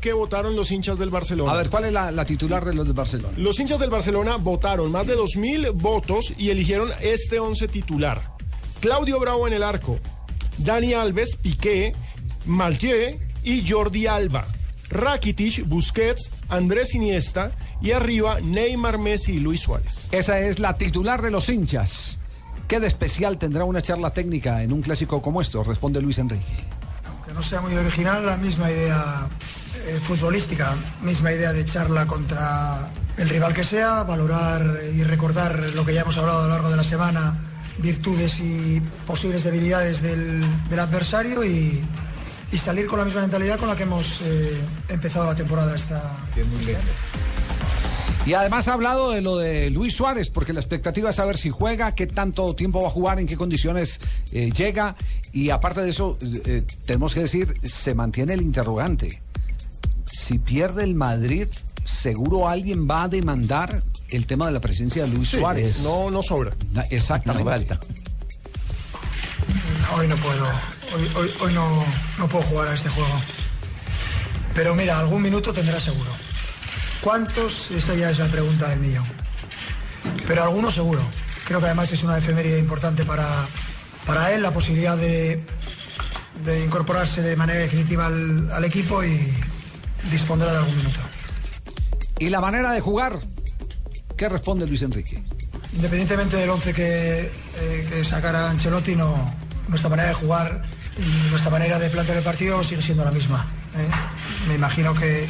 Que votaron los hinchas del Barcelona. A ver, ¿cuál es la, la titular de los de Barcelona? Los hinchas del Barcelona votaron más de 2.000 votos y eligieron este 11 titular. Claudio Bravo en el arco, Dani Alves, Piqué, Maltier y Jordi Alba. Rakitic, Busquets, Andrés Iniesta y arriba Neymar, Messi y Luis Suárez. Esa es la titular de los hinchas. ¿Qué de especial tendrá una charla técnica en un clásico como esto? Responde Luis Enrique. Que no sea muy original, la misma idea eh, futbolística, misma idea de charla contra el rival que sea, valorar y recordar lo que ya hemos hablado a lo largo de la semana, virtudes y posibles debilidades del, del adversario y, y salir con la misma mentalidad con la que hemos eh, empezado la temporada esta. Y además ha hablado de lo de Luis Suárez, porque la expectativa es saber si juega, qué tanto tiempo va a jugar, en qué condiciones eh, llega. Y aparte de eso, eh, tenemos que decir, se mantiene el interrogante. Si pierde el Madrid, seguro alguien va a demandar el tema de la presencia de Luis Suárez. No, no sobra. Exactamente. Hoy no puedo, hoy, hoy- hoy no, no puedo jugar a este juego. Pero mira, algún minuto tendrá seguro. ¿Cuántos? Esa ya es la pregunta del millón. Pero algunos seguro. Creo que además es una efeméride importante para, para él, la posibilidad de, de incorporarse de manera definitiva al, al equipo y dispondrá de algún minuto. Y la manera de jugar, ¿qué responde Luis Enrique? Independientemente del once que, eh, que sacara Ancelotti, no, nuestra manera de jugar y nuestra manera de plantear el partido sigue siendo la misma. ¿eh? Me imagino que,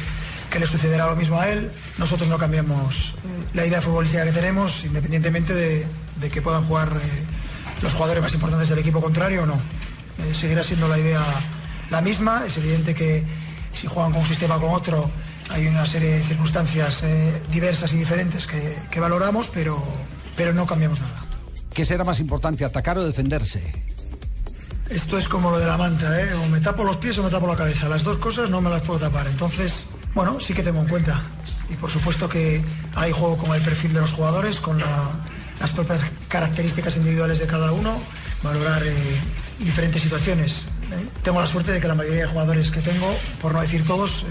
que le sucederá lo mismo a él. Nosotros no cambiamos eh, la idea futbolística que tenemos, independientemente de, de que puedan jugar eh, los jugadores más importantes del equipo contrario o no. Seguirá siendo la idea la misma. Es evidente que si juegan con un sistema o con otro, hay una serie de circunstancias eh, diversas y diferentes que, que valoramos, pero, pero no cambiamos nada. ¿Qué será más importante, atacar o defenderse? Esto es como lo de la manta, ¿eh? o me tapo los pies o me tapo la cabeza. Las dos cosas no me las puedo tapar. Entonces, bueno, sí que tengo en cuenta. Y por supuesto que hay juego con el perfil de los jugadores, con la- las propias características individuales de cada uno, valorar eh, diferentes situaciones. ¿Eh? Tengo la suerte de que la mayoría de jugadores que tengo, por no decir todos, eh,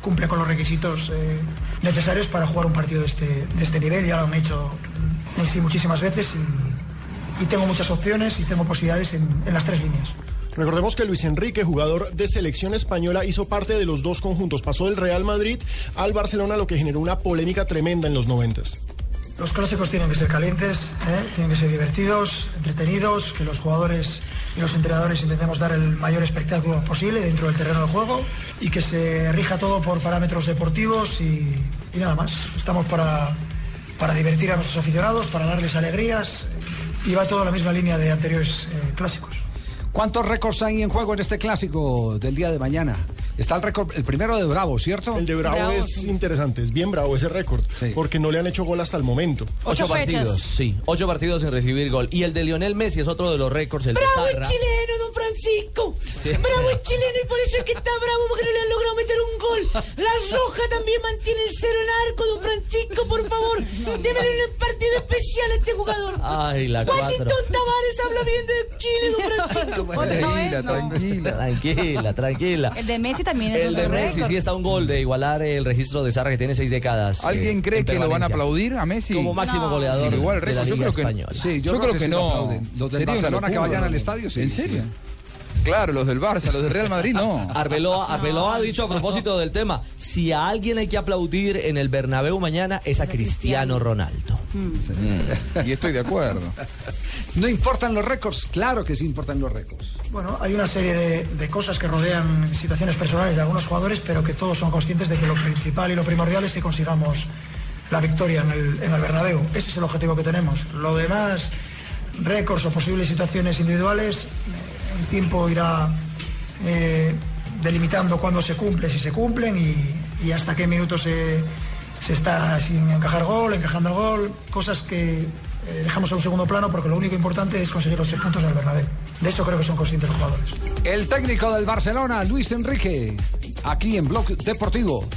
cumple con los requisitos eh, necesarios para jugar un partido de este, de este nivel. Ya lo han hecho en sí muchísimas veces y, y tengo muchas opciones y tengo posibilidades en, en las tres líneas. Recordemos que Luis Enrique, jugador de selección española, hizo parte de los dos conjuntos. Pasó del Real Madrid al Barcelona, lo que generó una polémica tremenda en los noventas. Los clásicos tienen que ser calientes, ¿eh? tienen que ser divertidos, entretenidos, que los jugadores los entrenadores intentemos dar el mayor espectáculo posible dentro del terreno de juego y que se rija todo por parámetros deportivos y, nada más. Estamos para, para divertir a nuestros aficionados, para darles alegrías y va todo en la misma línea de anteriores eh, clásicos. ¿Cuántos récords hay en juego en este clásico del día de mañana? Está el récord, el primero de Bravo, ¿cierto? El de Bravo, Bravo, es sí. interesante, es bien bravo ese récord, Sí. porque no le han hecho gol hasta el momento. Ocho partidos, sí. Ocho partidos sin recibir gol. Y el de Lionel Messi es otro de los récords, el de Bravo el chileno, don Francisco. Sí. Bravo el chileno y por eso es que está bravo porque no le han logrado meter un gol. La Roja también mantiene el cero en arco, don Francisco, por favor. Debe tener un partido especial este jugador. Ay, la cuatro. Washington Tavares habla bien de Chile, don Francisco. Tranquila, Tranquila, tranquila, tranquila. El de Messi también es El de Messi récord. sí está un gol de igualar el registro de Zarra que tiene seis décadas. ¿Alguien eh, cree en que lo van a aplaudir a Messi? Como máximo No. goleador Sí, igual, de la récord, yo Liga creo que- Española. Sí, Yo creo que lo no. Los del Barcelona que vayan al estadio, sí. ¿En sí. serio? Claro, los del Barça, los del Real Madrid no. Arbeloa, Arbeloa ha dicho a propósito del tema, si a alguien hay que aplaudir en el Bernabéu mañana es a Cristiano Ronaldo. Mm, Y estoy de acuerdo. ¿No importan los récords? Claro que sí importan los récords. Bueno, hay una serie de, de cosas que rodean situaciones personales de algunos jugadores, pero que todos son conscientes de que lo principal y lo primordial es que consigamos la victoria en el, en el Bernabéu. Ese es el objetivo que tenemos. Lo demás, récords o posibles situaciones individuales, eh, el tiempo irá eh, delimitando cuándo se cumple, si se cumplen y, hasta qué minutos se, se está sin encajar gol, encajando gol, cosas que eh, dejamos a un segundo plano porque lo único importante es conseguir los tres puntos en el Bernabéu. De eso creo que son conscientes los jugadores. El técnico del Barcelona, Luis Enrique, aquí en Blog Deportivo.